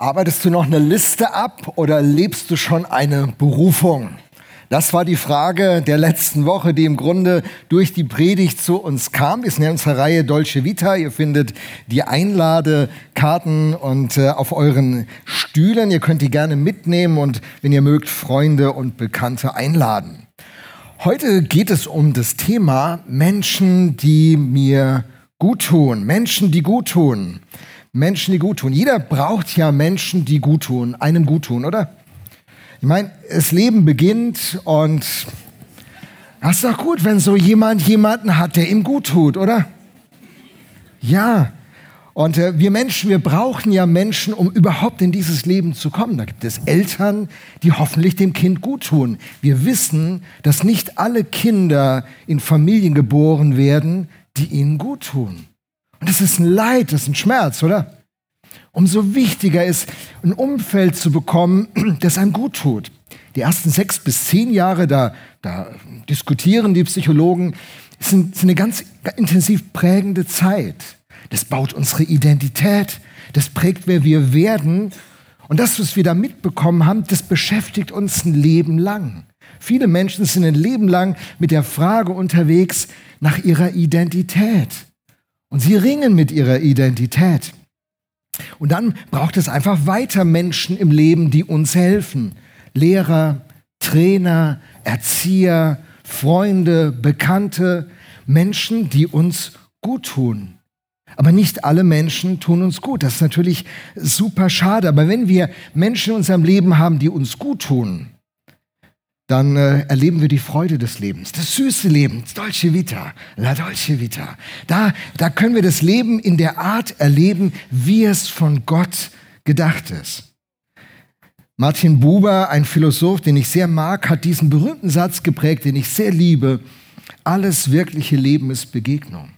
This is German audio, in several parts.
Arbeitest du noch eine Liste ab oder lebst du schon eine Berufung? Das war die Frage der letzten Woche, die im Grunde durch die Predigt zu uns kam. Wir sind in unserer Reihe Dolce Vita. Ihr findet die Einladekarten und äh, auf euren Stühlen. Ihr könnt die gerne mitnehmen und wenn ihr mögt, Freunde und Bekannte einladen. Heute geht es um das Thema Menschen, die mir gut tun. Menschen, die gut tun. Menschen, die gut tun. Jeder braucht ja Menschen, die gut tun, einem gut tun, oder? Ich meine, das Leben beginnt und das ist doch gut, wenn so jemand jemanden hat, der ihm gut tut, oder? Ja. Und äh, wir Menschen, wir brauchen ja Menschen, um überhaupt in dieses Leben zu kommen. Da gibt es Eltern, die hoffentlich dem Kind gut tun. Wir wissen, dass nicht alle Kinder in Familien geboren werden, die ihnen gut tun. Und das ist ein Leid, das ist ein Schmerz, oder? Umso wichtiger ist, ein Umfeld zu bekommen, das einem gut tut. Die ersten sechs bis zehn Jahre, da, da diskutieren die Psychologen, sind, sind eine ganz intensiv prägende Zeit. Das baut unsere Identität, das prägt, wer wir werden. Und das, was wir da mitbekommen haben, das beschäftigt uns ein Leben lang. Viele Menschen sind ein Leben lang mit der Frage unterwegs nach ihrer Identität. Und sie ringen mit ihrer Identität. Und dann braucht es einfach weiter Menschen im Leben, die uns helfen. Lehrer, Trainer, Erzieher, Freunde, Bekannte, Menschen, die uns gut tun. Aber nicht alle Menschen tun uns gut. Das ist natürlich super schade. Aber wenn wir Menschen in unserem Leben haben, die uns gut tun, dann äh, erleben wir die Freude des Lebens, das süße Leben, Dolce Vita, la Dolce Vita. Da, da können wir das Leben in der Art erleben, wie es von Gott gedacht ist. Martin Buber, ein Philosoph, den ich sehr mag, hat diesen berühmten Satz geprägt, den ich sehr liebe. Alles wirkliche Leben ist Begegnung.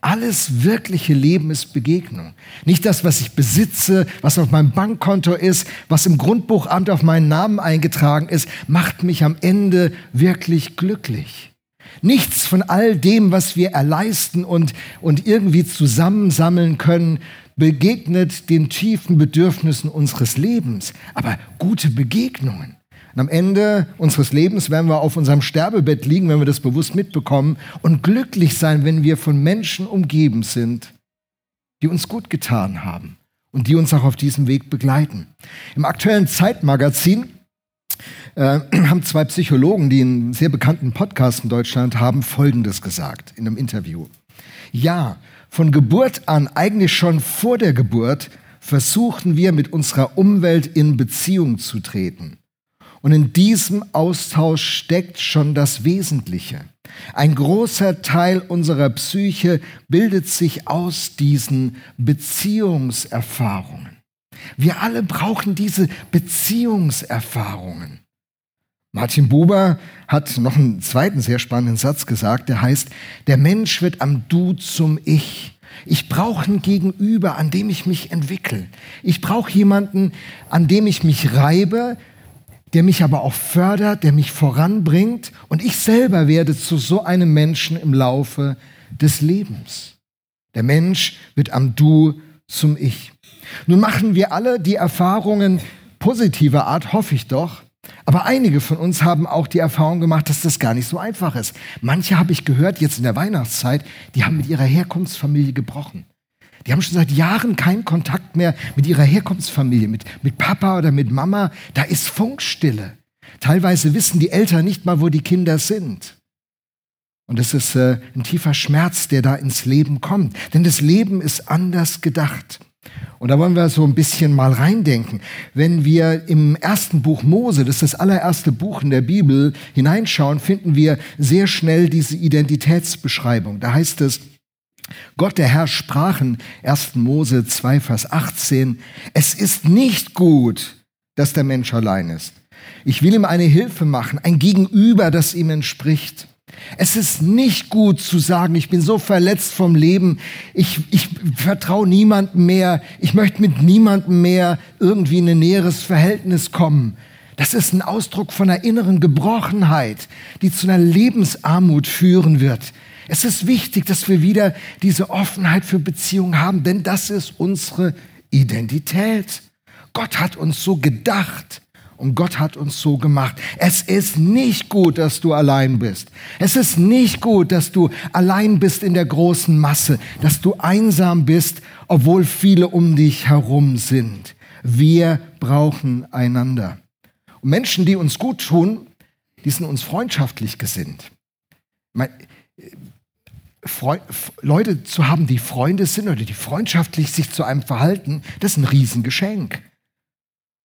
Alles wirkliche Leben ist Begegnung. Nicht das, was ich besitze, was auf meinem Bankkonto ist, was im Grundbuchamt auf meinen Namen eingetragen ist, macht mich am Ende wirklich glücklich. Nichts von all dem, was wir erleisten und, und irgendwie zusammensammeln können, begegnet den tiefen Bedürfnissen unseres Lebens. Aber gute Begegnungen, und am Ende unseres Lebens werden wir auf unserem Sterbebett liegen, wenn wir das bewusst mitbekommen und glücklich sein, wenn wir von Menschen umgeben sind, die uns gut getan haben und die uns auch auf diesem Weg begleiten. Im aktuellen Zeitmagazin äh, haben zwei Psychologen, die einen sehr bekannten Podcast in Deutschland haben, Folgendes gesagt in einem Interview. Ja, von Geburt an, eigentlich schon vor der Geburt, versuchen wir mit unserer Umwelt in Beziehung zu treten. Und in diesem Austausch steckt schon das Wesentliche. Ein großer Teil unserer Psyche bildet sich aus diesen Beziehungserfahrungen. Wir alle brauchen diese Beziehungserfahrungen. Martin Buber hat noch einen zweiten sehr spannenden Satz gesagt, der heißt, der Mensch wird am Du zum Ich. Ich brauche ein Gegenüber, an dem ich mich entwickle. Ich brauche jemanden, an dem ich mich reibe, der mich aber auch fördert, der mich voranbringt und ich selber werde zu so einem Menschen im Laufe des Lebens. Der Mensch wird am Du zum Ich. Nun machen wir alle die Erfahrungen positiver Art, hoffe ich doch. Aber einige von uns haben auch die Erfahrung gemacht, dass das gar nicht so einfach ist. Manche habe ich gehört jetzt in der Weihnachtszeit, die haben mit ihrer Herkunftsfamilie gebrochen. Die haben schon seit Jahren keinen Kontakt mehr mit ihrer Herkunftsfamilie, mit, mit Papa oder mit Mama. Da ist Funkstille. Teilweise wissen die Eltern nicht mal, wo die Kinder sind. Und es ist äh, ein tiefer Schmerz, der da ins Leben kommt. Denn das Leben ist anders gedacht. Und da wollen wir so ein bisschen mal reindenken. Wenn wir im ersten Buch Mose, das ist das allererste Buch in der Bibel, hineinschauen, finden wir sehr schnell diese Identitätsbeschreibung. Da heißt es, Gott der Herr sprach in 1. Mose 2, Vers 18, es ist nicht gut, dass der Mensch allein ist. Ich will ihm eine Hilfe machen, ein Gegenüber, das ihm entspricht. Es ist nicht gut zu sagen, ich bin so verletzt vom Leben, ich, ich vertraue niemandem mehr, ich möchte mit niemandem mehr irgendwie in ein näheres Verhältnis kommen. Das ist ein Ausdruck von einer inneren Gebrochenheit, die zu einer Lebensarmut führen wird, es ist wichtig, dass wir wieder diese Offenheit für Beziehungen haben, denn das ist unsere Identität. Gott hat uns so gedacht. Und Gott hat uns so gemacht. Es ist nicht gut, dass du allein bist. Es ist nicht gut, dass du allein bist in der großen Masse, dass du einsam bist, obwohl viele um dich herum sind. Wir brauchen einander. Und Menschen, die uns gut tun, die sind uns freundschaftlich gesinnt. Freu Leute zu haben, die Freunde sind oder die freundschaftlich sich zu einem verhalten, das ist ein Riesengeschenk.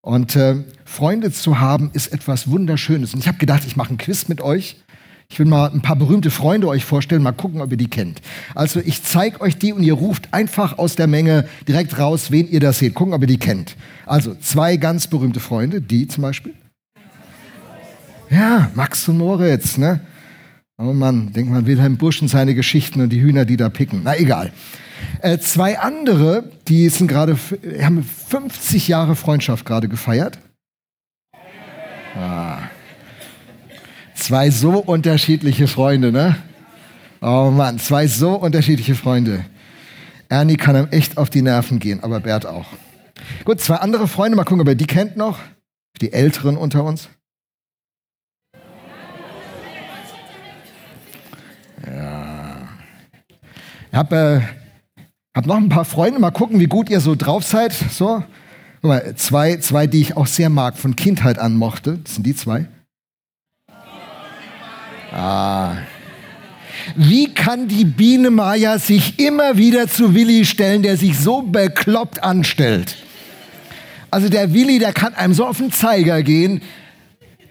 Und äh, Freunde zu haben, ist etwas Wunderschönes. Und ich habe gedacht, ich mache ein Quiz mit euch. Ich will mal ein paar berühmte Freunde euch vorstellen, mal gucken, ob ihr die kennt. Also ich zeige euch die und ihr ruft einfach aus der Menge direkt raus, wen ihr da seht. Gucken, ob ihr die kennt. Also zwei ganz berühmte Freunde, die zum Beispiel. Ja, Max und Moritz, ne? Oh Mann, denkt man Wilhelm Busch und seine Geschichten und die Hühner, die da picken. Na egal. Äh, zwei andere, die sind gerade, haben 50 Jahre Freundschaft gerade gefeiert. Ah. Zwei so unterschiedliche Freunde, ne? Oh Mann, zwei so unterschiedliche Freunde. Ernie kann einem echt auf die Nerven gehen, aber Bert auch. Gut, zwei andere Freunde, mal gucken, ob ihr die kennt noch. Die Älteren unter uns. Ich habe äh, hab noch ein paar Freunde, mal gucken, wie gut ihr so drauf seid. So, mal, zwei, zwei, die ich auch sehr mag, von Kindheit an mochte. Das sind die zwei. Ah. Wie kann die Biene Maya sich immer wieder zu Willi stellen, der sich so bekloppt anstellt? Also der Willi, der kann einem so auf den Zeiger gehen.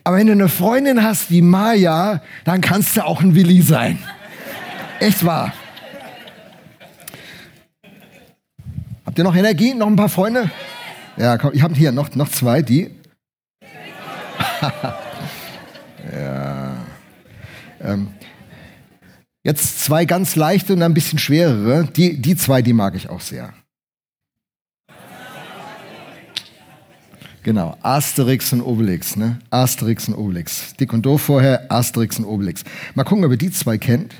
Aber wenn du eine Freundin hast wie Maya, dann kannst du auch ein Willi sein. Echt wahr. Habt ihr noch Energie? Noch ein paar Freunde? Ja, komm, ich habe hier noch, noch zwei, die. ja. Ähm, jetzt zwei ganz leichte und ein bisschen schwerere. Die, die zwei, die mag ich auch sehr. Genau, Asterix und Obelix, ne? Asterix und Obelix. Dick und doof vorher, Asterix und Obelix. Mal gucken, ob ihr die zwei kennt.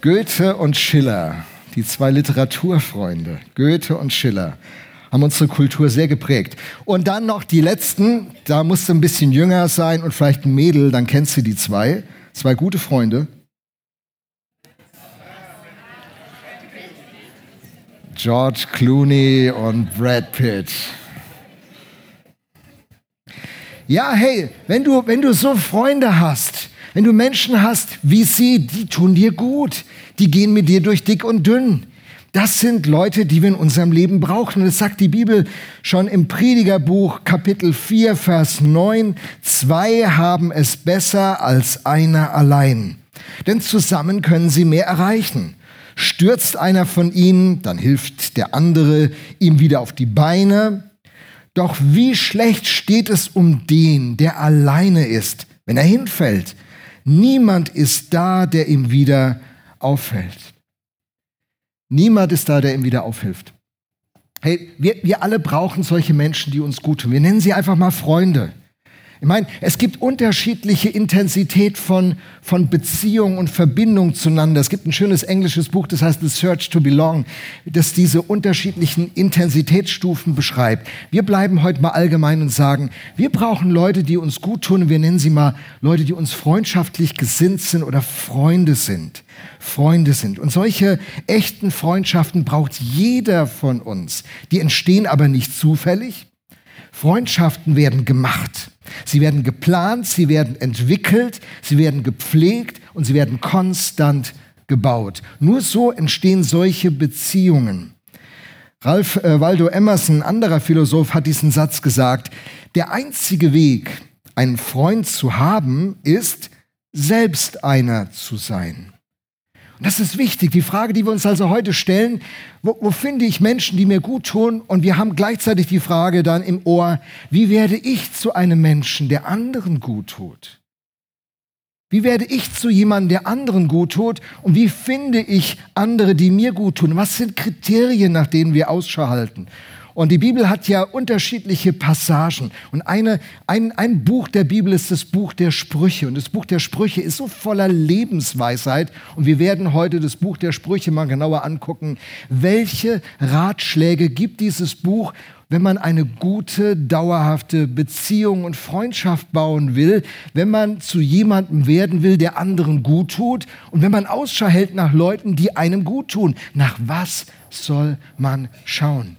Goethe und Schiller, die zwei Literaturfreunde, Goethe und Schiller, haben unsere Kultur sehr geprägt. Und dann noch die letzten, da musst du ein bisschen jünger sein und vielleicht ein Mädel, dann kennst du die zwei, zwei gute Freunde. George Clooney und Brad Pitt. Ja, hey, wenn du, wenn du so Freunde hast, wenn du Menschen hast wie sie, die tun dir gut, die gehen mit dir durch dick und dünn. Das sind Leute, die wir in unserem Leben brauchen. Und das sagt die Bibel schon im Predigerbuch Kapitel 4, Vers 9. Zwei haben es besser als einer allein. Denn zusammen können sie mehr erreichen. Stürzt einer von ihnen, dann hilft der andere ihm wieder auf die Beine. Doch wie schlecht steht es um den, der alleine ist, wenn er hinfällt. Niemand ist da, der ihm wieder auffällt. Niemand ist da, der ihm wieder aufhilft. Hey, wir, wir alle brauchen solche Menschen, die uns gut tun. Wir nennen sie einfach mal Freunde. Ich meine, es gibt unterschiedliche Intensität von, von Beziehung und Verbindung zueinander. Es gibt ein schönes englisches Buch, das heißt The Search to Belong, das diese unterschiedlichen Intensitätsstufen beschreibt. Wir bleiben heute mal allgemein und sagen, wir brauchen Leute, die uns gut tun. Wir nennen sie mal Leute, die uns freundschaftlich gesinnt sind oder Freunde sind. Freunde sind. Und solche echten Freundschaften braucht jeder von uns. Die entstehen aber nicht zufällig. Freundschaften werden gemacht. Sie werden geplant, sie werden entwickelt, sie werden gepflegt und sie werden konstant gebaut. Nur so entstehen solche Beziehungen. Ralph äh, Waldo Emerson, anderer Philosoph, hat diesen Satz gesagt, der einzige Weg, einen Freund zu haben, ist, selbst einer zu sein. Und das ist wichtig. Die Frage, die wir uns also heute stellen, wo, wo, finde ich Menschen, die mir gut tun? Und wir haben gleichzeitig die Frage dann im Ohr, wie werde ich zu einem Menschen, der anderen gut tut? Wie werde ich zu jemandem, der anderen gut tut? Und wie finde ich andere, die mir gut tun? Was sind Kriterien, nach denen wir Ausschau halten? Und die Bibel hat ja unterschiedliche Passagen. Und eine, ein, ein Buch der Bibel ist das Buch der Sprüche. Und das Buch der Sprüche ist so voller Lebensweisheit. Und wir werden heute das Buch der Sprüche mal genauer angucken. Welche Ratschläge gibt dieses Buch, wenn man eine gute, dauerhafte Beziehung und Freundschaft bauen will, wenn man zu jemandem werden will, der anderen gut tut und wenn man Ausschau hält nach Leuten, die einem gut tun. Nach was soll man schauen?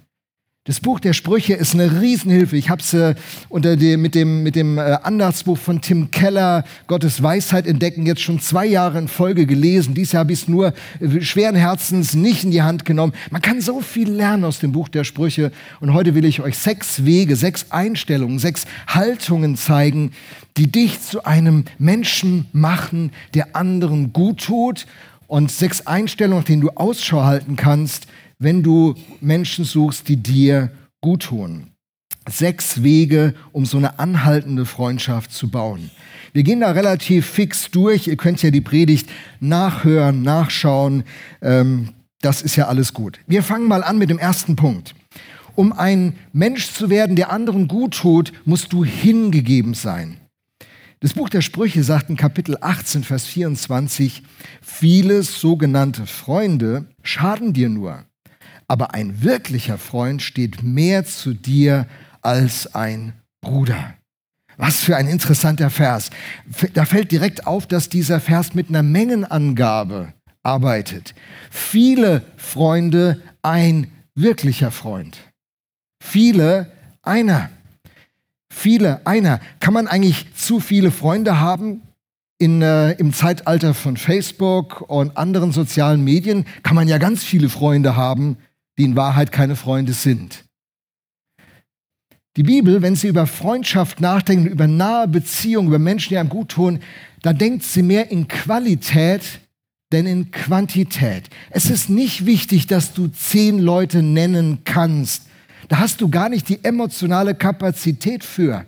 Das Buch der Sprüche ist eine Riesenhilfe. Ich habe es äh, unter dem, mit dem, mit dem äh, Andachtsbuch von Tim Keller, Gottes Weisheit entdecken, jetzt schon zwei Jahre in Folge gelesen. Dieses Jahr habe ich es nur äh, schweren Herzens nicht in die Hand genommen. Man kann so viel lernen aus dem Buch der Sprüche. Und heute will ich euch sechs Wege, sechs Einstellungen, sechs Haltungen zeigen, die dich zu einem Menschen machen, der anderen gut tut. Und sechs Einstellungen, nach denen du Ausschau halten kannst, wenn du Menschen suchst, die dir gut tun. Sechs Wege, um so eine anhaltende Freundschaft zu bauen. Wir gehen da relativ fix durch. Ihr könnt ja die Predigt nachhören, nachschauen. Ähm, das ist ja alles gut. Wir fangen mal an mit dem ersten Punkt. Um ein Mensch zu werden, der anderen gut tut, musst du hingegeben sein. Das Buch der Sprüche sagt in Kapitel 18, Vers 24, viele sogenannte Freunde schaden dir nur aber ein wirklicher Freund steht mehr zu dir als ein Bruder. Was für ein interessanter Vers. Da fällt direkt auf, dass dieser Vers mit einer Mengenangabe arbeitet. Viele Freunde, ein wirklicher Freund. Viele, einer. Viele, einer. Kann man eigentlich zu viele Freunde haben? In, äh, Im Zeitalter von Facebook und anderen sozialen Medien kann man ja ganz viele Freunde haben die in Wahrheit keine Freunde sind. Die Bibel, wenn sie über Freundschaft nachdenkt, über nahe Beziehungen, über Menschen, die einem gut tun, da denkt sie mehr in Qualität denn in Quantität. Es ist nicht wichtig, dass du zehn Leute nennen kannst. Da hast du gar nicht die emotionale Kapazität für.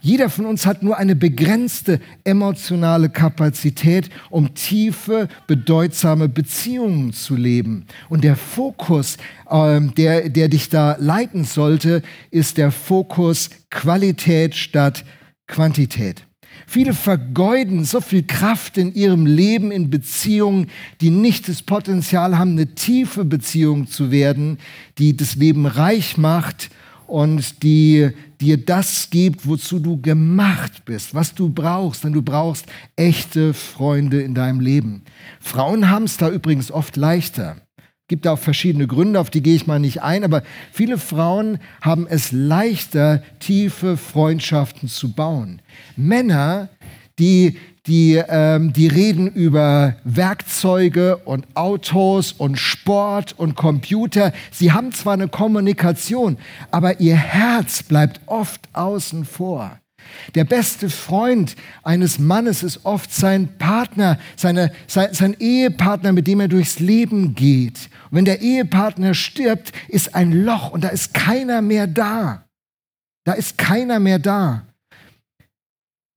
Jeder von uns hat nur eine begrenzte emotionale Kapazität, um tiefe, bedeutsame Beziehungen zu leben. Und der Fokus, äh, der, der dich da leiten sollte, ist der Fokus Qualität statt Quantität. Viele vergeuden so viel Kraft in ihrem Leben in Beziehungen, die nicht das Potenzial haben, eine tiefe Beziehung zu werden, die das Leben reich macht und die dir das gibt, wozu du gemacht bist, was du brauchst, denn du brauchst echte Freunde in deinem Leben. Frauen haben es da übrigens oft leichter. Gibt auch verschiedene Gründe, auf die gehe ich mal nicht ein, aber viele Frauen haben es leichter, tiefe Freundschaften zu bauen. Männer, die die, ähm, die reden über Werkzeuge und Autos und Sport und Computer. Sie haben zwar eine Kommunikation, aber ihr Herz bleibt oft außen vor. Der beste Freund eines Mannes ist oft sein Partner, seine, sein, sein Ehepartner, mit dem er durchs Leben geht. Und wenn der Ehepartner stirbt, ist ein Loch und da ist keiner mehr da. Da ist keiner mehr da.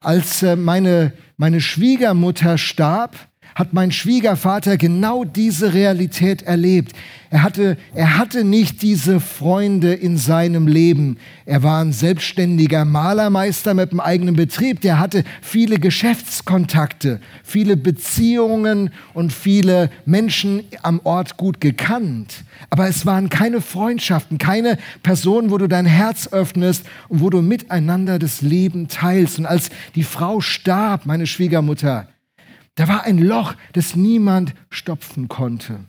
Als äh, meine meine Schwiegermutter starb, hat mein Schwiegervater genau diese Realität erlebt. Er hatte, er hatte nicht diese Freunde in seinem Leben. Er war ein selbstständiger Malermeister mit einem eigenen Betrieb. Der hatte viele Geschäftskontakte, viele Beziehungen und viele Menschen am Ort gut gekannt. Aber es waren keine Freundschaften, keine Personen, wo du dein Herz öffnest und wo du miteinander das Leben teilst. Und als die Frau starb, meine Schwiegermutter, da war ein Loch, das niemand stopfen konnte.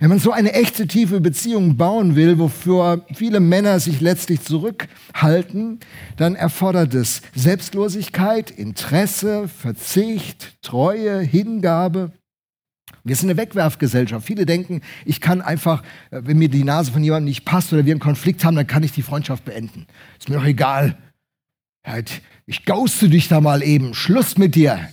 Wenn man so eine echte tiefe Beziehung bauen will, wofür viele Männer sich letztlich zurückhalten, dann erfordert es Selbstlosigkeit, Interesse, Verzicht, Treue, Hingabe. Wir sind eine Wegwerfgesellschaft. Viele denken, ich kann einfach, äh, wenn mir die Nase von jemandem nicht passt oder wir einen Konflikt haben, dann kann ich die Freundschaft beenden. Ist mir doch egal. Ich ghoste dich da mal eben. Schluss mit dir.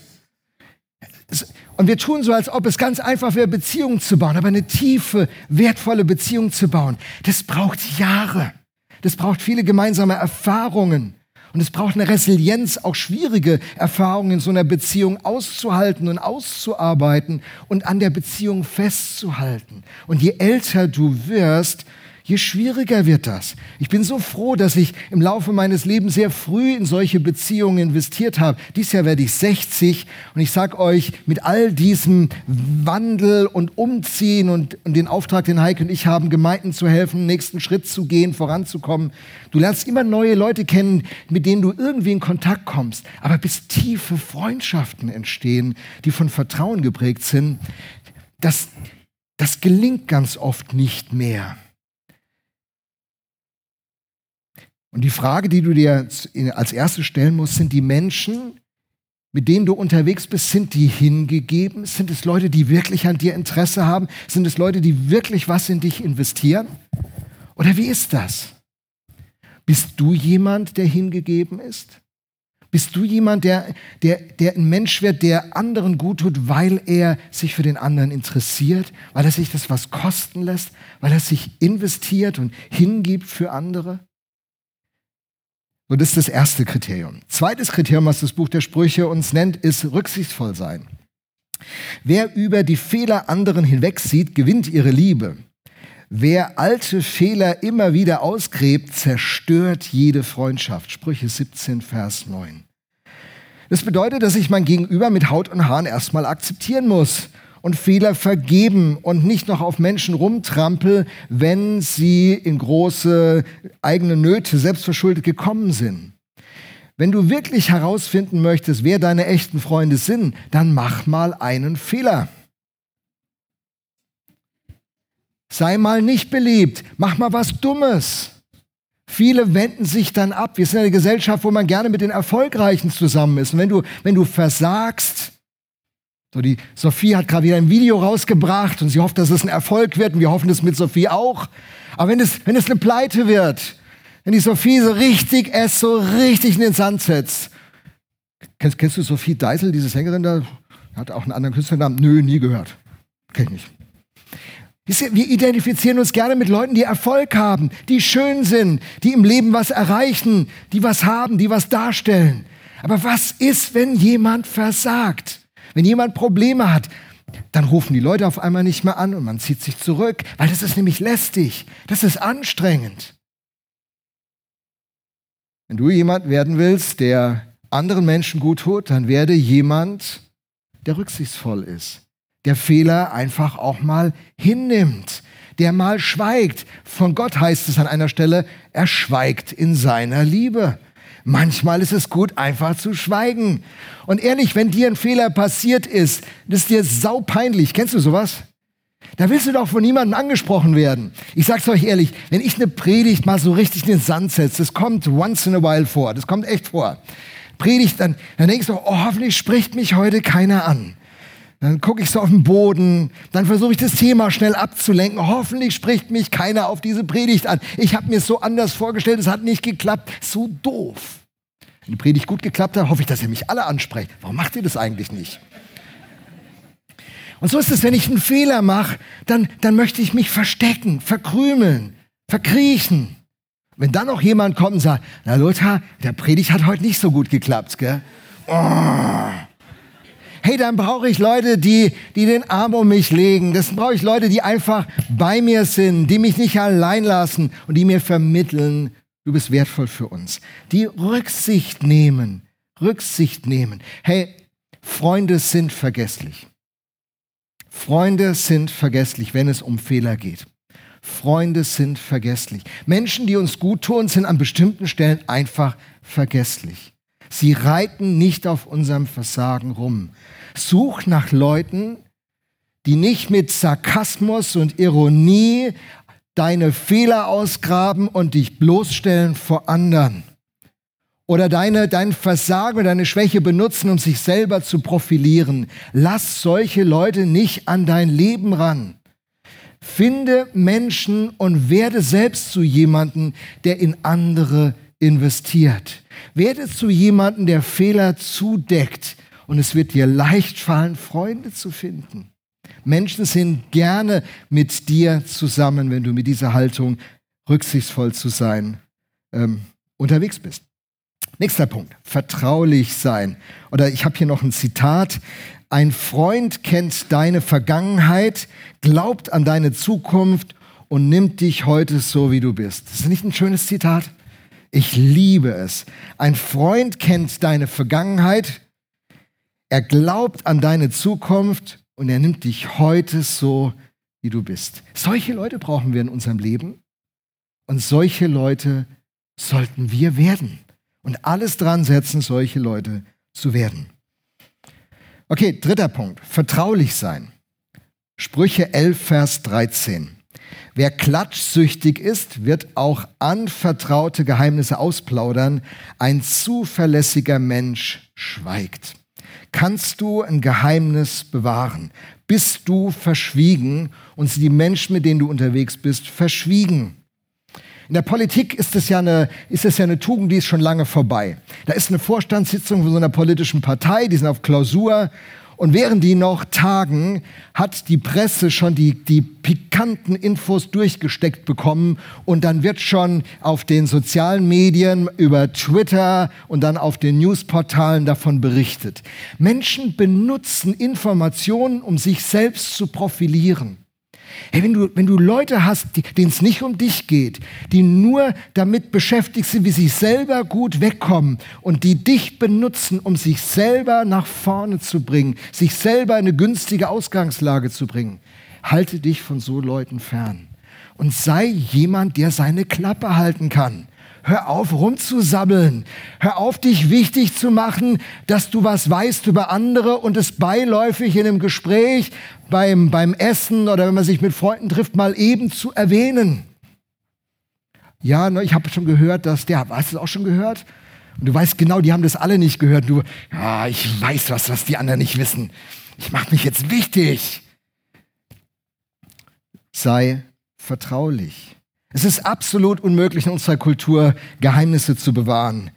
Und wir tun so, als ob es ganz einfach wäre, Beziehungen zu bauen, aber eine tiefe, wertvolle Beziehung zu bauen, das braucht Jahre. Das braucht viele gemeinsame Erfahrungen. Und es braucht eine Resilienz, auch schwierige Erfahrungen in so einer Beziehung auszuhalten und auszuarbeiten und an der Beziehung festzuhalten. Und je älter du wirst, je schwieriger wird das. Ich bin so froh, dass ich im Laufe meines Lebens sehr früh in solche Beziehungen investiert habe. Dies Jahr werde ich 60 und ich sage euch, mit all diesem Wandel und Umziehen und, und den Auftrag, den Heike und ich haben, Gemeinden zu helfen, nächsten Schritt zu gehen, voranzukommen. Du lernst immer neue Leute kennen, mit denen du irgendwie in Kontakt kommst. Aber bis tiefe Freundschaften entstehen, die von Vertrauen geprägt sind, das, das gelingt ganz oft nicht mehr. Und die Frage, die du dir als erstes stellen musst, sind die Menschen, mit denen du unterwegs bist, sind die hingegeben? Sind es Leute, die wirklich an dir Interesse haben? Sind es Leute, die wirklich was in dich investieren? Oder wie ist das? Bist du jemand, der hingegeben ist? Bist du jemand, der, der, der ein Mensch wird, der anderen gut tut, weil er sich für den anderen interessiert, weil er sich das was kosten lässt, weil er sich investiert und hingibt für andere? Und das ist das erste Kriterium. Zweites Kriterium, was das Buch der Sprüche uns nennt, ist rücksichtsvoll sein. Wer über die Fehler anderen hinwegsieht, gewinnt ihre Liebe. Wer alte Fehler immer wieder ausgräbt, zerstört jede Freundschaft. Sprüche 17, Vers 9. Das bedeutet, dass ich mein Gegenüber mit Haut und Haaren erstmal akzeptieren muss und Fehler vergeben und nicht noch auf Menschen rumtrampel, wenn sie in große eigene Nöte selbstverschuldet gekommen sind. Wenn du wirklich herausfinden möchtest, wer deine echten Freunde sind, dann mach mal einen Fehler. Sei mal nicht beliebt, mach mal was Dummes. Viele wenden sich dann ab. Wir sind eine Gesellschaft, wo man gerne mit den Erfolgreichen zusammen ist. Und wenn du, wenn du versagst, so, die Sophie hat gerade wieder ein Video rausgebracht und sie hofft, dass es ein Erfolg wird und wir hoffen es mit Sophie auch. Aber wenn es, wenn es eine Pleite wird, wenn die Sophie so richtig es so richtig in den Sand setzt. Kennst, kennst du Sophie Deisel, diese Sängerin da? Hat auch einen anderen Künstlernamen? Nö, nie gehört. Kenn ich nicht. Wir identifizieren uns gerne mit Leuten, die Erfolg haben, die schön sind, die im Leben was erreichen, die was haben, die was darstellen. Aber was ist, wenn jemand versagt? Wenn jemand Probleme hat, dann rufen die Leute auf einmal nicht mehr an und man zieht sich zurück, weil das ist nämlich lästig, das ist anstrengend. Wenn du jemand werden willst, der anderen Menschen gut tut, dann werde jemand, der rücksichtsvoll ist, der Fehler einfach auch mal hinnimmt, der mal schweigt. Von Gott heißt es an einer Stelle, er schweigt in seiner Liebe. Manchmal ist es gut, einfach zu schweigen. Und ehrlich, wenn dir ein Fehler passiert ist, das ist dir saupeinlich. Kennst du sowas? Da willst du doch von niemandem angesprochen werden. Ich sag's euch ehrlich, wenn ich eine Predigt mal so richtig in den Sand setze, das kommt once in a while vor, das kommt echt vor. Predigt, dann, dann denkst du, oh, hoffentlich spricht mich heute keiner an. Dann gucke ich so auf den Boden, dann versuche ich das Thema schnell abzulenken. Hoffentlich spricht mich keiner auf diese Predigt an. Ich habe mir es so anders vorgestellt, es hat nicht geklappt. So doof. Wenn die Predigt gut geklappt hat, hoffe ich, dass ihr mich alle ansprecht. Warum macht ihr das eigentlich nicht? Und so ist es, wenn ich einen Fehler mache, dann, dann möchte ich mich verstecken, verkrümeln, verkriechen. Wenn dann noch jemand kommt und sagt, na Lothar, der Predigt hat heute nicht so gut geklappt, gell? Oh hey, dann brauche ich Leute, die, die den Arm um mich legen. Das brauche ich Leute, die einfach bei mir sind, die mich nicht allein lassen und die mir vermitteln, du bist wertvoll für uns. Die Rücksicht nehmen, Rücksicht nehmen. Hey, Freunde sind vergesslich. Freunde sind vergesslich, wenn es um Fehler geht. Freunde sind vergesslich. Menschen, die uns gut tun, sind an bestimmten Stellen einfach vergesslich. Sie reiten nicht auf unserem Versagen rum. Such nach Leuten, die nicht mit Sarkasmus und Ironie deine Fehler ausgraben und dich bloßstellen vor anderen. Oder deine, dein Versagen, deine Schwäche benutzen, um sich selber zu profilieren. Lass solche Leute nicht an dein Leben ran. Finde Menschen und werde selbst zu jemanden, der in andere investiert. Werde zu jemandem, der Fehler zudeckt und es wird dir leicht fallen, Freunde zu finden. Menschen sind gerne mit dir zusammen, wenn du mit dieser Haltung rücksichtsvoll zu sein ähm, unterwegs bist. Nächster Punkt, vertraulich sein. Oder ich habe hier noch ein Zitat. Ein Freund kennt deine Vergangenheit, glaubt an deine Zukunft und nimmt dich heute so, wie du bist. Das ist nicht ein schönes Zitat? Ich liebe es. Ein Freund kennt deine Vergangenheit, er glaubt an deine Zukunft und er nimmt dich heute so, wie du bist. Solche Leute brauchen wir in unserem Leben und solche Leute sollten wir werden und alles dran setzen, solche Leute zu werden. Okay, dritter Punkt, vertraulich sein. Sprüche 11, Vers 13. Wer klatschsüchtig ist, wird auch anvertraute Geheimnisse ausplaudern. Ein zuverlässiger Mensch schweigt. Kannst du ein Geheimnis bewahren? Bist du verschwiegen und sind die Menschen, mit denen du unterwegs bist, verschwiegen? In der Politik ist es ja eine, ist es ja eine Tugend, die ist schon lange vorbei. Da ist eine Vorstandssitzung von so einer politischen Partei, die sind auf Klausur und während die noch tagen, hat die Presse schon die, die pikanten Infos durchgesteckt bekommen und dann wird schon auf den sozialen Medien, über Twitter und dann auf den Newsportalen davon berichtet. Menschen benutzen Informationen, um sich selbst zu profilieren. Hey, wenn du, wenn du Leute hast, denen es nicht um dich geht, die nur damit beschäftigt sind, wie sie selber gut wegkommen und die dich benutzen, um sich selber nach vorne zu bringen, sich selber in eine günstige Ausgangslage zu bringen, halte dich von so Leuten fern und sei jemand, der seine Klappe halten kann. Hör auf, rumzusabbeln. Hör auf, dich wichtig zu machen, dass du was weißt über andere und es beiläufig in einem Gespräch, beim, beim Essen oder wenn man sich mit Freunden trifft, mal eben zu erwähnen. Ja, ne, ich habe schon gehört, dass der, hast du auch schon gehört? Und du weißt genau, die haben das alle nicht gehört. Du, ja, ich weiß was, was die anderen nicht wissen. Ich mache mich jetzt wichtig. Sei vertraulich. Es ist absolut unmöglich in unserer Kultur, Geheimnisse zu bewahren.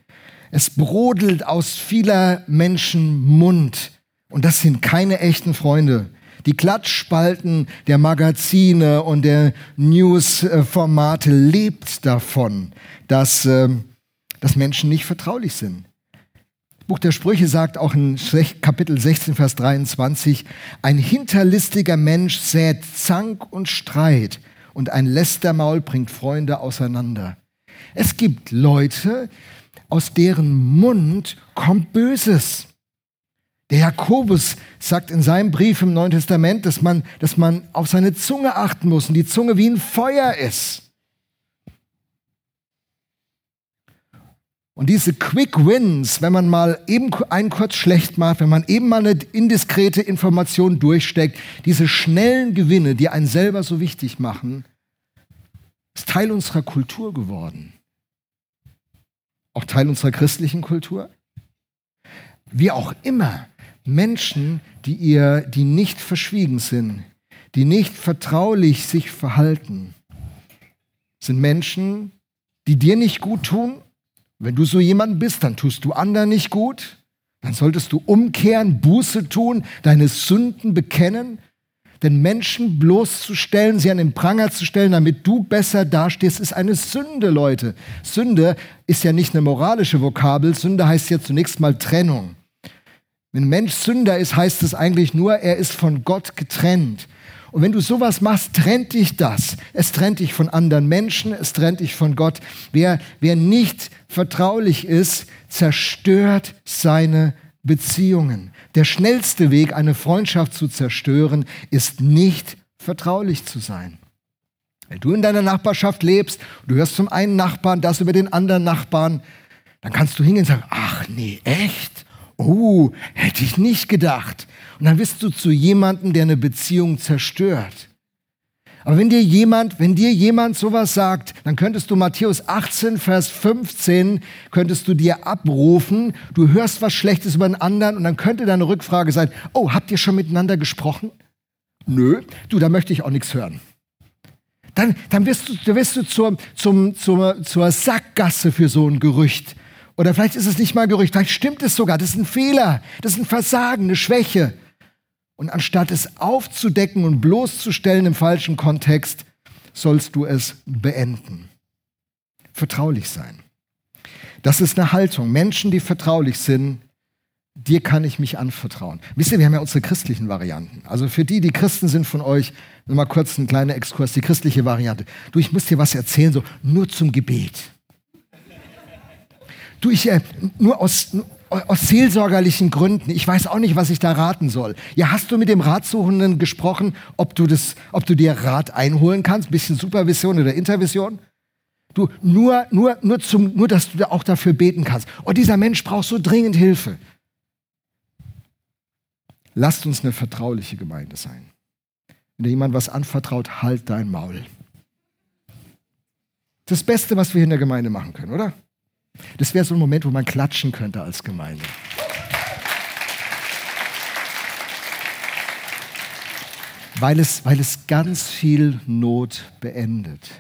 Es brodelt aus vieler Menschen Mund. Und das sind keine echten Freunde. Die Klatschspalten der Magazine und der Newsformate lebt davon, dass, äh, dass Menschen nicht vertraulich sind. Das Buch der Sprüche sagt auch in Kapitel 16, Vers 23, ein hinterlistiger Mensch sät Zank und Streit, und ein Lästermaul bringt Freunde auseinander. Es gibt Leute, aus deren Mund kommt Böses. Der Jakobus sagt in seinem Brief im Neuen Testament, dass man, dass man auf seine Zunge achten muss und die Zunge wie ein Feuer ist. Und diese Quick Wins, wenn man mal eben einen kurz schlecht macht, wenn man eben mal eine indiskrete Information durchsteckt, diese schnellen Gewinne, die einen selber so wichtig machen, ist Teil unserer Kultur geworden. Auch Teil unserer christlichen Kultur. Wie auch immer, Menschen, die ihr, die nicht verschwiegen sind, die nicht vertraulich sich verhalten, sind Menschen, die dir nicht gut tun wenn du so jemand bist, dann tust du anderen nicht gut. Dann solltest du umkehren, Buße tun, deine Sünden bekennen. Denn Menschen bloßzustellen, sie an den Pranger zu stellen, damit du besser dastehst, ist eine Sünde, Leute. Sünde ist ja nicht eine moralische Vokabel. Sünde heißt ja zunächst mal Trennung. Wenn ein Mensch Sünder ist, heißt es eigentlich nur, er ist von Gott getrennt. Und wenn du sowas machst, trennt dich das. Es trennt dich von anderen Menschen, es trennt dich von Gott. Wer, wer nicht vertraulich ist, zerstört seine Beziehungen. Der schnellste Weg, eine Freundschaft zu zerstören, ist nicht vertraulich zu sein. Wenn du in deiner Nachbarschaft lebst, du hörst zum einen Nachbarn das über den anderen Nachbarn, dann kannst du hingehen und sagen, ach nee, echt? Oh, hätte ich nicht gedacht. Und dann bist du zu jemandem, der eine Beziehung zerstört. Aber wenn dir jemand, wenn dir jemand sowas sagt, dann könntest du Matthäus 18, Vers 15, könntest du dir abrufen, du hörst was Schlechtes über einen anderen und dann könnte deine Rückfrage sein, oh, habt ihr schon miteinander gesprochen? Nö, du, da möchte ich auch nichts hören. Dann, dann wirst du, dann wirst du zur, zum, zur, zur Sackgasse für so ein Gerücht. Oder vielleicht ist es nicht mal Gerücht, vielleicht stimmt es sogar, das ist ein Fehler, das ist ein Versagen, eine Schwäche. Und anstatt es aufzudecken und bloßzustellen im falschen Kontext, sollst du es beenden. Vertraulich sein. Das ist eine Haltung. Menschen, die vertraulich sind, dir kann ich mich anvertrauen. Wisst ihr, wir haben ja unsere christlichen Varianten. Also für die, die Christen sind von euch, mal kurz ein kleiner Exkurs, die christliche Variante. Du, ich muss dir was erzählen, so nur zum Gebet. Du, ich, äh, nur aus, aus seelsorgerlichen Gründen. Ich weiß auch nicht, was ich da raten soll. Ja, hast du mit dem Ratsuchenden gesprochen, ob du, das, ob du dir Rat einholen kannst? Ein bisschen Supervision oder Intervision? Du, nur, nur, nur, zum, nur, dass du auch dafür beten kannst. Oh, dieser Mensch braucht so dringend Hilfe. Lasst uns eine vertrauliche Gemeinde sein. Wenn dir jemand was anvertraut, halt dein Maul. Das Beste, was wir in der Gemeinde machen können, oder? Das wäre so ein Moment, wo man klatschen könnte als Gemeinde. Weil es, weil es ganz viel Not beendet.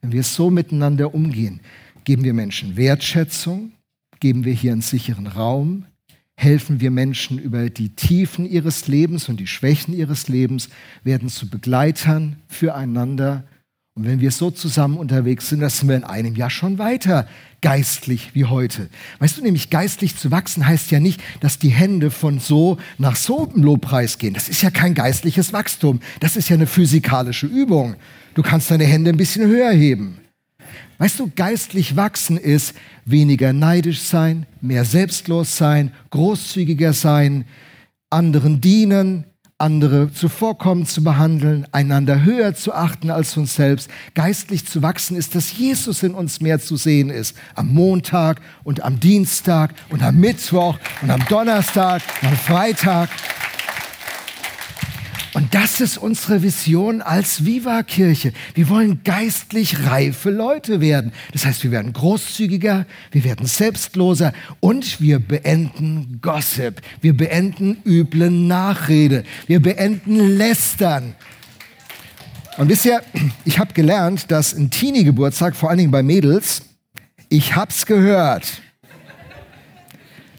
Wenn wir so miteinander umgehen, geben wir Menschen Wertschätzung, geben wir hier einen sicheren Raum, helfen wir Menschen über die Tiefen ihres Lebens und die Schwächen ihres Lebens, werden zu Begleitern füreinander. Und wenn wir so zusammen unterwegs sind, dann sind wir in einem Jahr schon weiter geistlich wie heute. Weißt du, nämlich geistlich zu wachsen heißt ja nicht, dass die Hände von so nach so im Lobpreis gehen. Das ist ja kein geistliches Wachstum. Das ist ja eine physikalische Übung. Du kannst deine Hände ein bisschen höher heben. Weißt du, geistlich wachsen ist weniger neidisch sein, mehr selbstlos sein, großzügiger sein, anderen dienen, andere zuvorkommend zu behandeln, einander höher zu achten als uns selbst. Geistlich zu wachsen ist, dass Jesus in uns mehr zu sehen ist. Am Montag und am Dienstag und am Mittwoch und am Donnerstag und am Freitag. Und das ist unsere Vision als Viva-Kirche. Wir wollen geistlich reife Leute werden. Das heißt, wir werden großzügiger, wir werden selbstloser und wir beenden Gossip. Wir beenden üble Nachrede. Wir beenden Lästern. Und ihr, ich habe gelernt, dass ein Teenie-Geburtstag, vor allen Dingen bei Mädels, ich hab's gehört,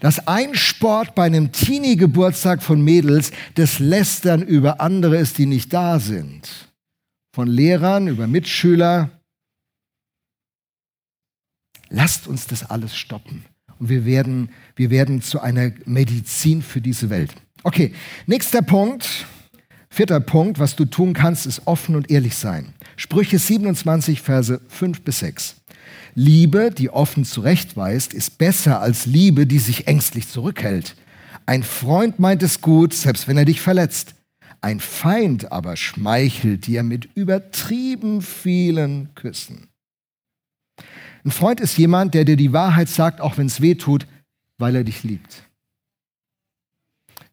dass ein Sport bei einem Teenie-Geburtstag von Mädels das Lästern über andere ist, die nicht da sind. Von Lehrern über Mitschüler. Lasst uns das alles stoppen. Und wir werden, wir werden zu einer Medizin für diese Welt. Okay, nächster Punkt. Vierter Punkt, was du tun kannst, ist offen und ehrlich sein. Sprüche 27, Verse 5 bis 6. Liebe, die offen zurechtweist, ist besser als Liebe, die sich ängstlich zurückhält. Ein Freund meint es gut, selbst wenn er dich verletzt. Ein Feind aber schmeichelt dir mit übertrieben vielen Küssen. Ein Freund ist jemand, der dir die Wahrheit sagt, auch wenn es weh tut, weil er dich liebt.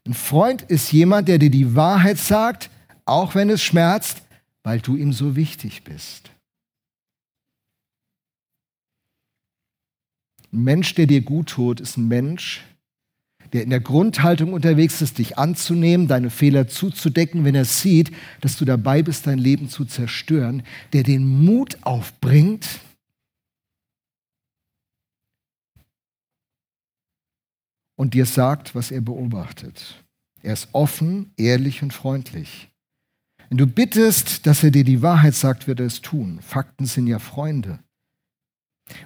Ein Freund ist jemand, der dir die Wahrheit sagt, auch wenn es schmerzt, weil du ihm so wichtig bist. Ein Mensch, der dir gut tut, ist ein Mensch, der in der Grundhaltung unterwegs ist, dich anzunehmen, deine Fehler zuzudecken, wenn er sieht, dass du dabei bist, dein Leben zu zerstören, der den Mut aufbringt, und dir sagt, was er beobachtet. Er ist offen, ehrlich und freundlich. Wenn du bittest, dass er dir die Wahrheit sagt, wird er es tun. Fakten sind ja Freunde.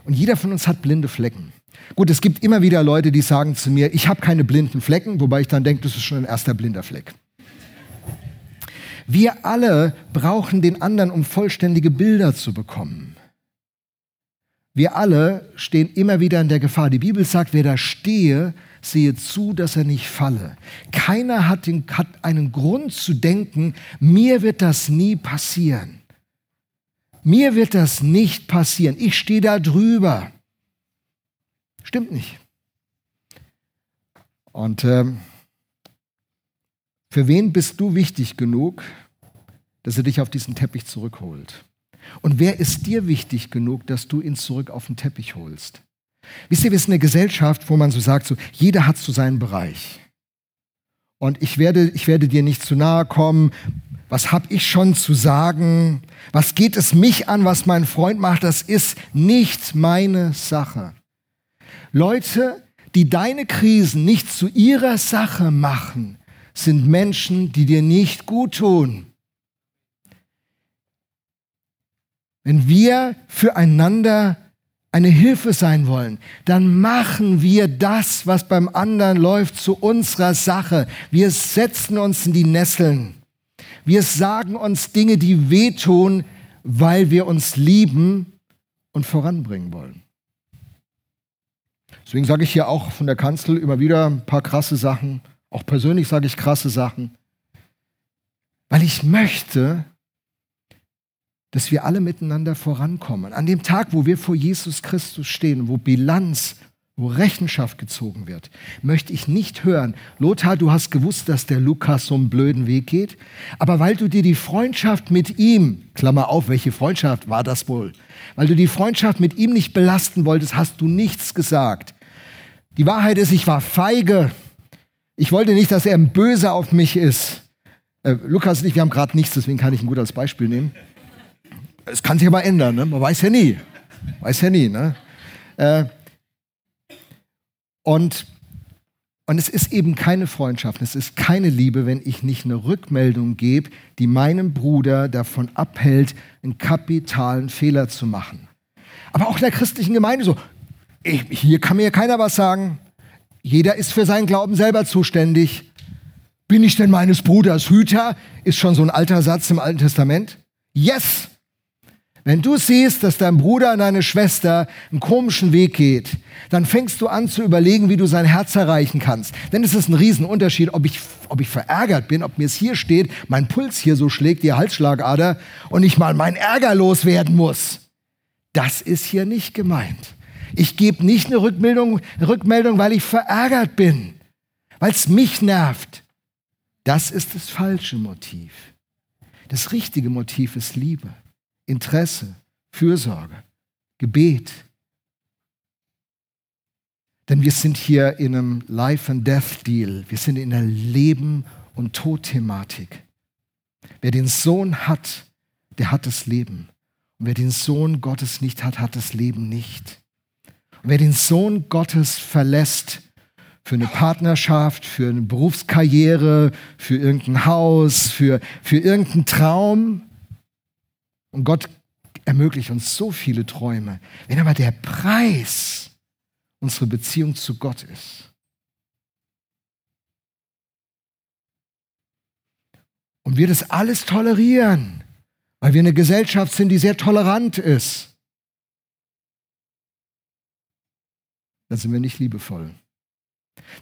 Und jeder von uns hat blinde Flecken. Gut, es gibt immer wieder Leute, die sagen zu mir, ich habe keine blinden Flecken, wobei ich dann denke, das ist schon ein erster blinder Fleck. Wir alle brauchen den anderen, um vollständige Bilder zu bekommen. Wir alle stehen immer wieder in der Gefahr. Die Bibel sagt, wer da stehe, sehe zu, dass er nicht falle. Keiner hat, den, hat einen Grund zu denken, mir wird das nie passieren. Mir wird das nicht passieren. Ich stehe da drüber. Stimmt nicht. Und ähm, für wen bist du wichtig genug, dass er dich auf diesen Teppich zurückholt? Und wer ist dir wichtig genug, dass du ihn zurück auf den Teppich holst? Wisst ihr, wir sind eine Gesellschaft, wo man so sagt, so, jeder hat so seinen Bereich. Und ich werde, ich werde dir nicht zu nahe kommen, was habe ich schon zu sagen? Was geht es mich an, was mein Freund macht? Das ist nicht meine Sache. Leute, die deine Krisen nicht zu ihrer Sache machen, sind Menschen, die dir nicht gut tun. Wenn wir füreinander eine Hilfe sein wollen, dann machen wir das, was beim anderen läuft, zu unserer Sache. Wir setzen uns in die Nesseln. Wir sagen uns Dinge, die wehtun, weil wir uns lieben und voranbringen wollen. Deswegen sage ich hier auch von der Kanzel immer wieder ein paar krasse Sachen. Auch persönlich sage ich krasse Sachen. Weil ich möchte, dass wir alle miteinander vorankommen. An dem Tag, wo wir vor Jesus Christus stehen, wo Bilanz, wo Rechenschaft gezogen wird, möchte ich nicht hören, Lothar, du hast gewusst, dass der Lukas so einen blöden Weg geht, aber weil du dir die Freundschaft mit ihm, Klammer auf, welche Freundschaft war das wohl? Weil du die Freundschaft mit ihm nicht belasten wolltest, hast du nichts gesagt. Die Wahrheit ist, ich war feige. Ich wollte nicht, dass er ein Böse auf mich ist. Äh, Lukas und ich, wir haben gerade nichts, deswegen kann ich ihn gut als Beispiel nehmen. Es kann sich aber ändern, ne? man weiß ja nie. Weiß ja nie. Ne? Äh, und, und es ist eben keine Freundschaft, es ist keine Liebe, wenn ich nicht eine Rückmeldung gebe, die meinem Bruder davon abhält, einen kapitalen Fehler zu machen. Aber auch in der christlichen Gemeinde so. Ich, hier kann mir keiner was sagen. Jeder ist für seinen Glauben selber zuständig. Bin ich denn meines Bruders Hüter? Ist schon so ein alter Satz im Alten Testament. Yes! Wenn du siehst, dass dein Bruder und deine Schwester einen komischen Weg geht, dann fängst du an zu überlegen, wie du sein Herz erreichen kannst. Denn es ist ein Riesenunterschied, ob ich, ob ich verärgert bin, ob mir es hier steht, mein Puls hier so schlägt, die Halsschlagader, und ich mal meinen Ärger loswerden muss. Das ist hier nicht gemeint. Ich gebe nicht eine Rückmeldung, Rückmeldung, weil ich verärgert bin, weil es mich nervt. Das ist das falsche Motiv. Das richtige Motiv ist Liebe. Interesse, Fürsorge, Gebet. Denn wir sind hier in einem Life-and-Death-Deal. Wir sind in einer Leben- und Tod-Thematik. Wer den Sohn hat, der hat das Leben. Und wer den Sohn Gottes nicht hat, hat das Leben nicht. Und wer den Sohn Gottes verlässt, für eine Partnerschaft, für eine Berufskarriere, für irgendein Haus, für, für irgendeinen Traum, und Gott ermöglicht uns so viele Träume. Wenn aber der Preis unsere Beziehung zu Gott ist, und wir das alles tolerieren, weil wir eine Gesellschaft sind, die sehr tolerant ist, dann sind wir nicht liebevoll.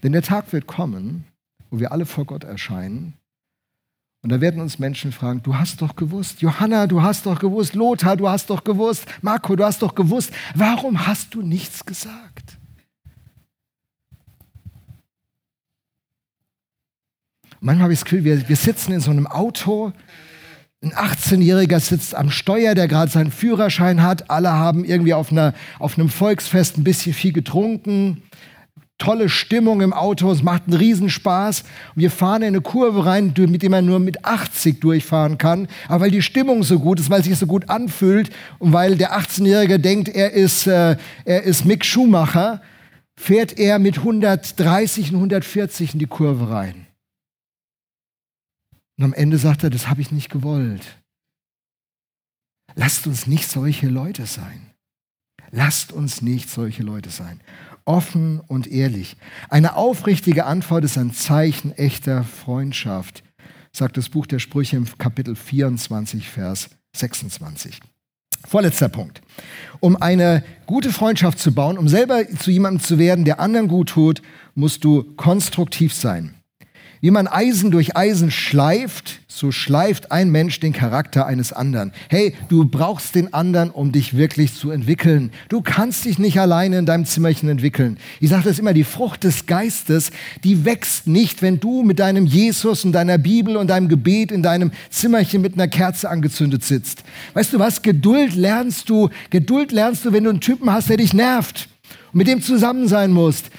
Denn der Tag wird kommen, wo wir alle vor Gott erscheinen und da werden uns Menschen fragen, du hast doch gewusst, Johanna, du hast doch gewusst, Lothar, du hast doch gewusst, Marco, du hast doch gewusst, warum hast du nichts gesagt? Manchmal habe ich das Gefühl, wir, wir sitzen in so einem Auto, ein 18-Jähriger sitzt am Steuer, der gerade seinen Führerschein hat. Alle haben irgendwie auf, einer, auf einem Volksfest ein bisschen viel getrunken tolle Stimmung im Auto, es macht einen Riesenspaß. wir fahren in eine Kurve rein, mit der man nur mit 80 durchfahren kann. Aber weil die Stimmung so gut ist, weil es sich so gut anfühlt und weil der 18-Jährige denkt, er ist, äh, er ist Mick Schumacher, fährt er mit 130 und 140 in die Kurve rein. Und am Ende sagt er, das habe ich nicht gewollt. Lasst uns nicht solche Leute sein. Lasst uns nicht solche Leute sein offen und ehrlich. Eine aufrichtige Antwort ist ein Zeichen echter Freundschaft, sagt das Buch der Sprüche im Kapitel 24, Vers 26. Vorletzter Punkt. Um eine gute Freundschaft zu bauen, um selber zu jemandem zu werden, der anderen gut tut, musst du konstruktiv sein. Wie man Eisen durch Eisen schleift, so schleift ein Mensch den Charakter eines anderen. Hey, du brauchst den anderen, um dich wirklich zu entwickeln. Du kannst dich nicht alleine in deinem Zimmerchen entwickeln. Ich sage das immer, die Frucht des Geistes, die wächst nicht, wenn du mit deinem Jesus und deiner Bibel und deinem Gebet in deinem Zimmerchen mit einer Kerze angezündet sitzt. Weißt du was? Geduld lernst du, Geduld lernst du, wenn du einen Typen hast, der dich nervt und mit dem zusammen sein musst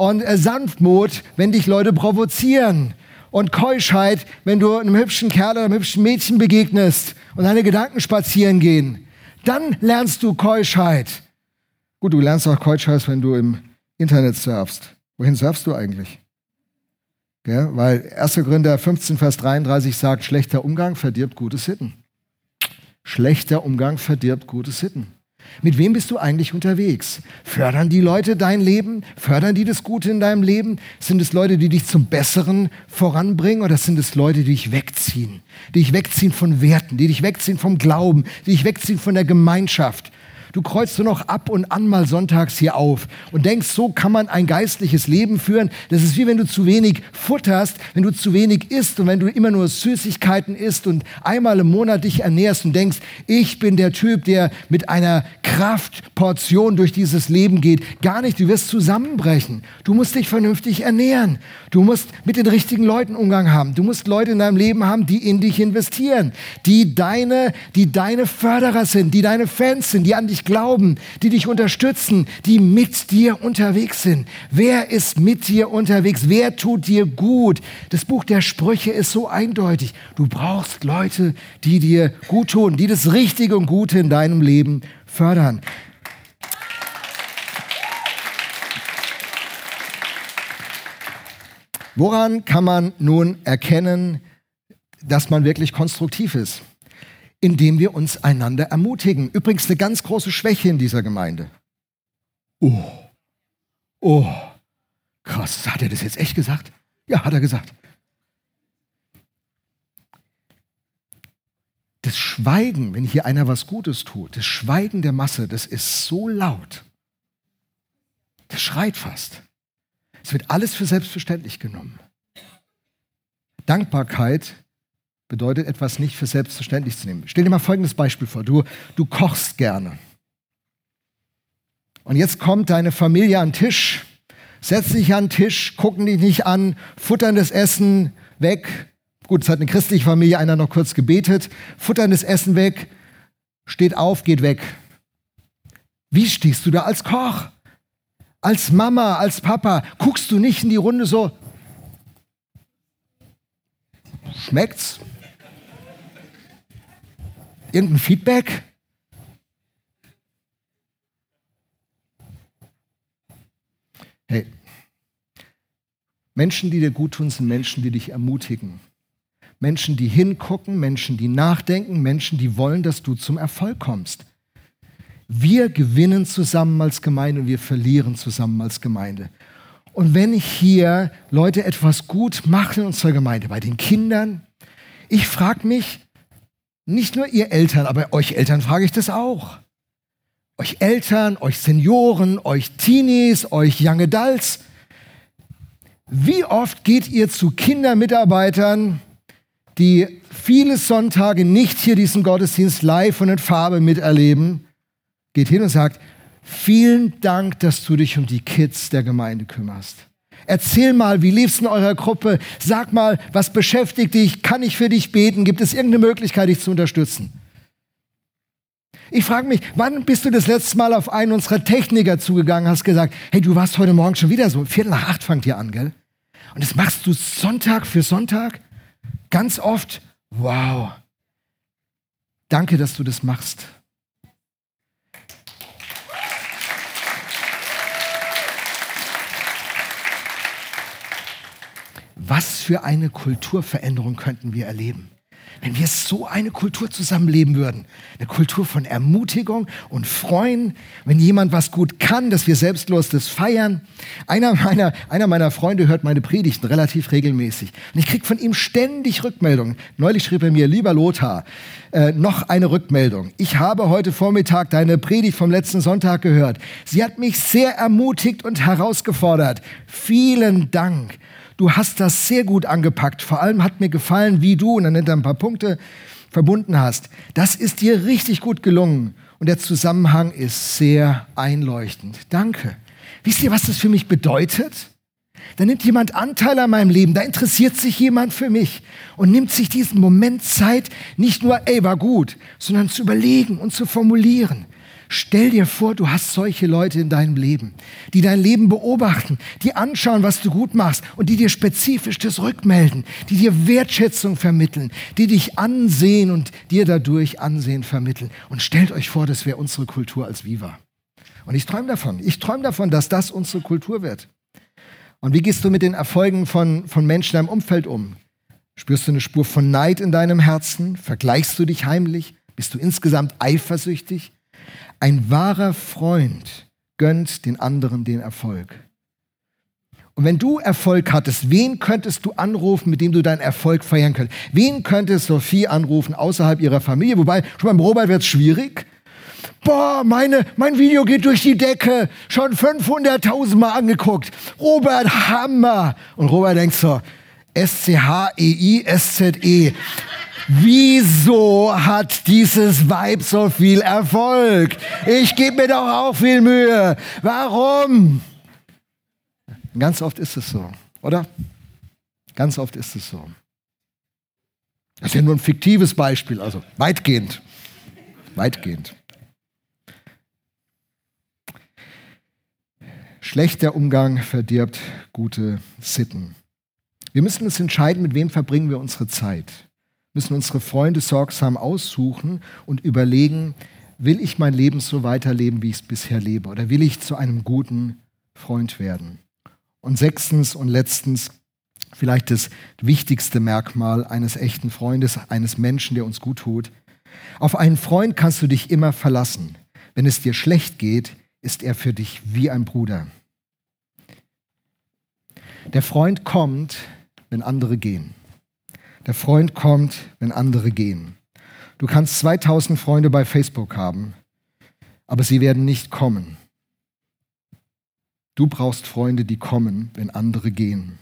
und äh, Sanftmut, wenn dich Leute provozieren und Keuschheit, wenn du einem hübschen Kerl oder einem hübschen Mädchen begegnest und deine Gedanken spazieren gehen. Dann lernst du Keuschheit. Gut, du lernst auch Keuschheit, wenn du im Internet surfst. Wohin surfst du eigentlich? Ja, weil 1. Korinther 15, Vers 33 sagt, schlechter Umgang verdirbt gute Sitten. Schlechter Umgang verdirbt gute Sitten. Mit wem bist du eigentlich unterwegs? Fördern die Leute dein Leben? Fördern die das Gute in deinem Leben? Sind es Leute, die dich zum Besseren voranbringen oder sind es Leute, die dich wegziehen? Die dich wegziehen von Werten, die dich wegziehen vom Glauben, die dich wegziehen von der Gemeinschaft? Du kreuzt nur noch ab und an mal sonntags hier auf und denkst, so kann man ein geistliches Leben führen. Das ist wie wenn du zu wenig futterst, wenn du zu wenig isst und wenn du immer nur Süßigkeiten isst und einmal im Monat dich ernährst und denkst, ich bin der Typ, der mit einer Kraftportion durch dieses Leben geht. Gar nicht, du wirst zusammenbrechen. Du musst dich vernünftig ernähren. Du musst mit den richtigen Leuten Umgang haben. Du musst Leute in deinem Leben haben, die in dich investieren, die deine, die deine Förderer sind, die deine Fans sind, die an dich dich glauben, die dich unterstützen, die mit dir unterwegs sind. Wer ist mit dir unterwegs? Wer tut dir gut? Das Buch der Sprüche ist so eindeutig. Du brauchst Leute, die dir gut tun, die das Richtige und Gute in deinem Leben fördern. Woran kann man nun erkennen, dass man wirklich konstruktiv ist? Indem wir uns einander ermutigen. Übrigens eine ganz große Schwäche in dieser Gemeinde. Oh, oh, krass, hat er das jetzt echt gesagt? Ja, hat er gesagt. Das Schweigen, wenn hier einer was Gutes tut, das Schweigen der Masse, das ist so laut. Das schreit fast. Es wird alles für selbstverständlich genommen. Dankbarkeit bedeutet etwas nicht für selbstverständlich zu nehmen. Stell dir mal folgendes Beispiel vor. Du, du kochst gerne. Und jetzt kommt deine Familie an den Tisch, setzt sich an den Tisch, gucken dich nicht an, futtern das Essen weg. Gut, es hat eine christliche Familie, einer noch kurz gebetet, futtern das Essen weg, steht auf, geht weg. Wie stehst du da als Koch? Als Mama, als Papa, guckst du nicht in die Runde so, schmeckt's? Irgendein Feedback? Hey, Menschen, die dir gut tun, sind Menschen, die dich ermutigen. Menschen, die hingucken, Menschen, die nachdenken, Menschen, die wollen, dass du zum Erfolg kommst. Wir gewinnen zusammen als Gemeinde und wir verlieren zusammen als Gemeinde. Und wenn hier Leute etwas gut machen in unserer Gemeinde, bei den Kindern, ich frage mich, nicht nur ihr Eltern, aber euch Eltern frage ich das auch. Euch Eltern, euch Senioren, euch Teenies, euch Young Adults. Wie oft geht ihr zu Kindermitarbeitern, die viele Sonntage nicht hier diesen Gottesdienst live und in Farbe miterleben, geht hin und sagt, vielen Dank, dass du dich um die Kids der Gemeinde kümmerst. Erzähl mal, wie lief's in eurer Gruppe? Sag mal, was beschäftigt dich? Kann ich für dich beten? Gibt es irgendeine Möglichkeit, dich zu unterstützen? Ich frage mich, wann bist du das letzte Mal auf einen unserer Techniker zugegangen, hast gesagt, hey, du warst heute Morgen schon wieder so, Viertel nach acht fangt ihr an, gell? Und das machst du Sonntag für Sonntag? Ganz oft? Wow. Danke, dass du das machst. Was für eine Kulturveränderung könnten wir erleben, wenn wir so eine Kultur zusammenleben würden? Eine Kultur von Ermutigung und Freuen, wenn jemand was gut kann, dass wir selbstlos das feiern. Einer meiner, einer meiner Freunde hört meine Predigten relativ regelmäßig. Und ich kriege von ihm ständig Rückmeldungen. Neulich schrieb er mir, lieber Lothar, äh, noch eine Rückmeldung. Ich habe heute Vormittag deine Predigt vom letzten Sonntag gehört. Sie hat mich sehr ermutigt und herausgefordert. Vielen Dank du hast das sehr gut angepackt. Vor allem hat mir gefallen, wie du, und dann nennt er ein paar Punkte, verbunden hast. Das ist dir richtig gut gelungen. Und der Zusammenhang ist sehr einleuchtend. Danke. Wisst ihr, was das für mich bedeutet? Da nimmt jemand Anteil an meinem Leben, da interessiert sich jemand für mich und nimmt sich diesen Moment Zeit, nicht nur, ey, war gut, sondern zu überlegen und zu formulieren. Stell dir vor, du hast solche Leute in deinem Leben, die dein Leben beobachten, die anschauen, was du gut machst und die dir spezifisch das rückmelden, die dir Wertschätzung vermitteln, die dich ansehen und dir dadurch Ansehen vermitteln. Und stellt euch vor, das wäre unsere Kultur als Viva. Und ich träume davon. Ich träume davon, dass das unsere Kultur wird. Und wie gehst du mit den Erfolgen von, von Menschen in deinem Umfeld um? Spürst du eine Spur von Neid in deinem Herzen? Vergleichst du dich heimlich? Bist du insgesamt eifersüchtig? Ein wahrer Freund gönnt den anderen den Erfolg. Und wenn du Erfolg hattest, wen könntest du anrufen, mit dem du deinen Erfolg feiern könntest? Wen könnte Sophie anrufen außerhalb ihrer Familie? Wobei, schon beim Robert wird es schwierig. Boah, meine, mein Video geht durch die Decke. Schon 500.000 Mal angeguckt. Robert, Hammer. Und Robert denkt so, S-C-H-E-I-S-Z-E. -E. Wieso hat dieses Weib so viel Erfolg? Ich gebe mir doch auch viel Mühe. Warum? Ganz oft ist es so, oder? Ganz oft ist es so. Das ist ja nur ein fiktives Beispiel, also weitgehend. Weitgehend. Schlechter Umgang verdirbt gute Sitten. Wir müssen uns entscheiden, mit wem verbringen wir unsere Zeit. Müssen unsere Freunde sorgsam aussuchen und überlegen, will ich mein Leben so weiterleben, wie ich es bisher lebe, oder will ich zu einem guten Freund werden? Und sechstens und letztens, vielleicht das wichtigste Merkmal eines echten Freundes, eines Menschen, der uns gut tut. Auf einen Freund kannst du dich immer verlassen. Wenn es dir schlecht geht, ist er für dich wie ein Bruder. Der Freund kommt, wenn andere gehen. Der Freund kommt, wenn andere gehen. Du kannst 2000 Freunde bei Facebook haben, aber sie werden nicht kommen. Du brauchst Freunde, die kommen, wenn andere gehen.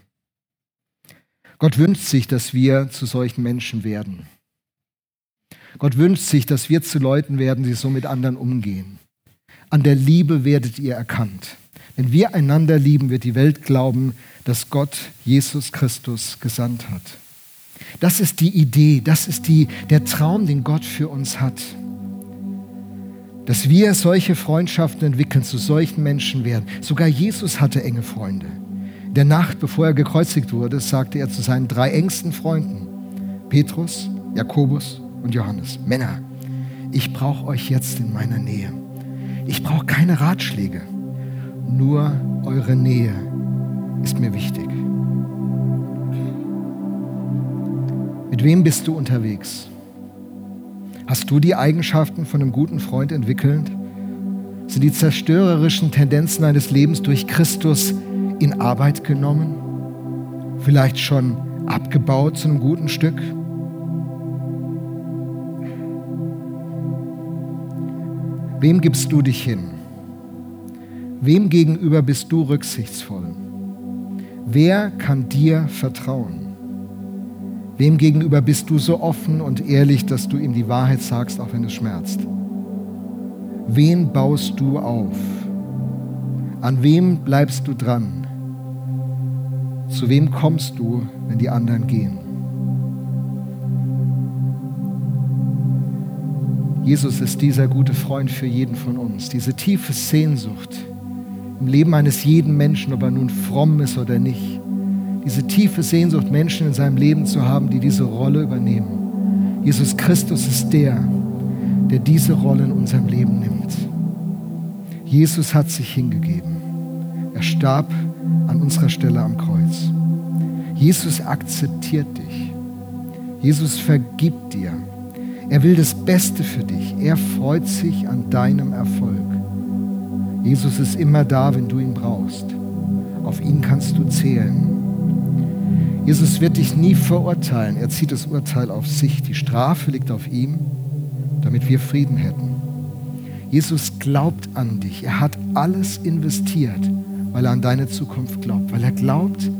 Gott wünscht sich, dass wir zu solchen Menschen werden. Gott wünscht sich, dass wir zu Leuten werden, die so mit anderen umgehen. An der Liebe werdet ihr erkannt. Wenn wir einander lieben, wird die Welt glauben, dass Gott Jesus Christus gesandt hat. Das ist die Idee, das ist die, der Traum, den Gott für uns hat dass wir solche Freundschaften entwickeln, zu solchen Menschen werden. Sogar Jesus hatte enge Freunde. In der Nacht, bevor er gekreuzigt wurde, sagte er zu seinen drei engsten Freunden, Petrus, Jakobus und Johannes, Männer, ich brauche euch jetzt in meiner Nähe. Ich brauche keine Ratschläge, nur eure Nähe ist mir wichtig. Mit wem bist du unterwegs? Hast du die Eigenschaften von einem guten Freund entwickelt? Sind die zerstörerischen Tendenzen deines Lebens durch Christus in Arbeit genommen? Vielleicht schon abgebaut zu einem guten Stück? Wem gibst du dich hin? Wem gegenüber bist du rücksichtsvoll? Wer kann dir vertrauen? Wem gegenüber bist du so offen und ehrlich, dass du ihm die Wahrheit sagst, auch wenn es schmerzt? Wen baust du auf? An wem bleibst du dran? Zu wem kommst du, wenn die anderen gehen? Jesus ist dieser gute Freund für jeden von uns, diese tiefe Sehnsucht im Leben eines jeden Menschen, ob er nun fromm ist oder nicht diese tiefe Sehnsucht, Menschen in seinem Leben zu haben, die diese Rolle übernehmen. Jesus Christus ist der, der diese Rolle in unserem Leben nimmt. Jesus hat sich hingegeben. Er starb an unserer Stelle am Kreuz. Jesus akzeptiert dich. Jesus vergibt dir. Er will das Beste für dich. Er freut sich an deinem Erfolg. Jesus ist immer da, wenn du ihn brauchst. Auf ihn kannst du zählen. Jesus wird dich nie verurteilen. Er zieht das Urteil auf sich. Die Strafe liegt auf ihm, damit wir Frieden hätten. Jesus glaubt an dich. Er hat alles investiert, weil er an deine Zukunft glaubt. Weil er glaubt,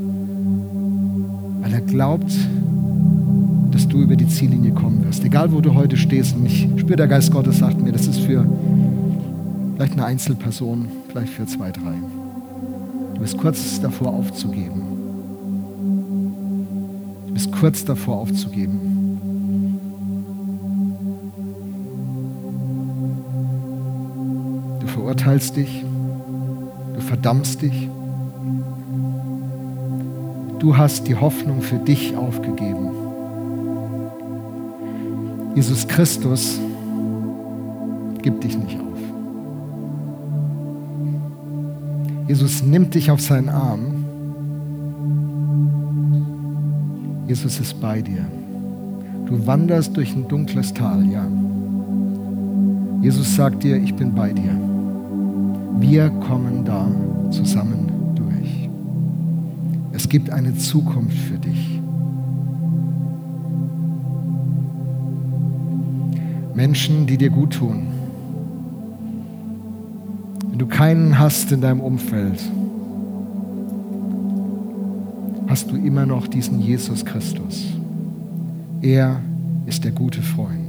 weil er glaubt, dass du über die Ziellinie kommen wirst. Egal, wo du heute stehst. Und ich spüre, der Geist Gottes sagt mir, das ist für vielleicht eine Einzelperson, vielleicht für zwei, drei. Du bist kurz davor aufzugeben bist kurz davor aufzugeben. Du verurteilst dich, du verdammst dich. Du hast die Hoffnung für dich aufgegeben. Jesus Christus gibt dich nicht auf. Jesus nimmt dich auf seinen Arm Jesus ist bei dir. Du wanderst durch ein dunkles Tal, ja. Jesus sagt dir, ich bin bei dir. Wir kommen da zusammen durch. Es gibt eine Zukunft für dich. Menschen, die dir gut tun. Wenn du keinen hast in deinem Umfeld, hast du immer noch diesen Jesus Christus. Er ist der gute Freund.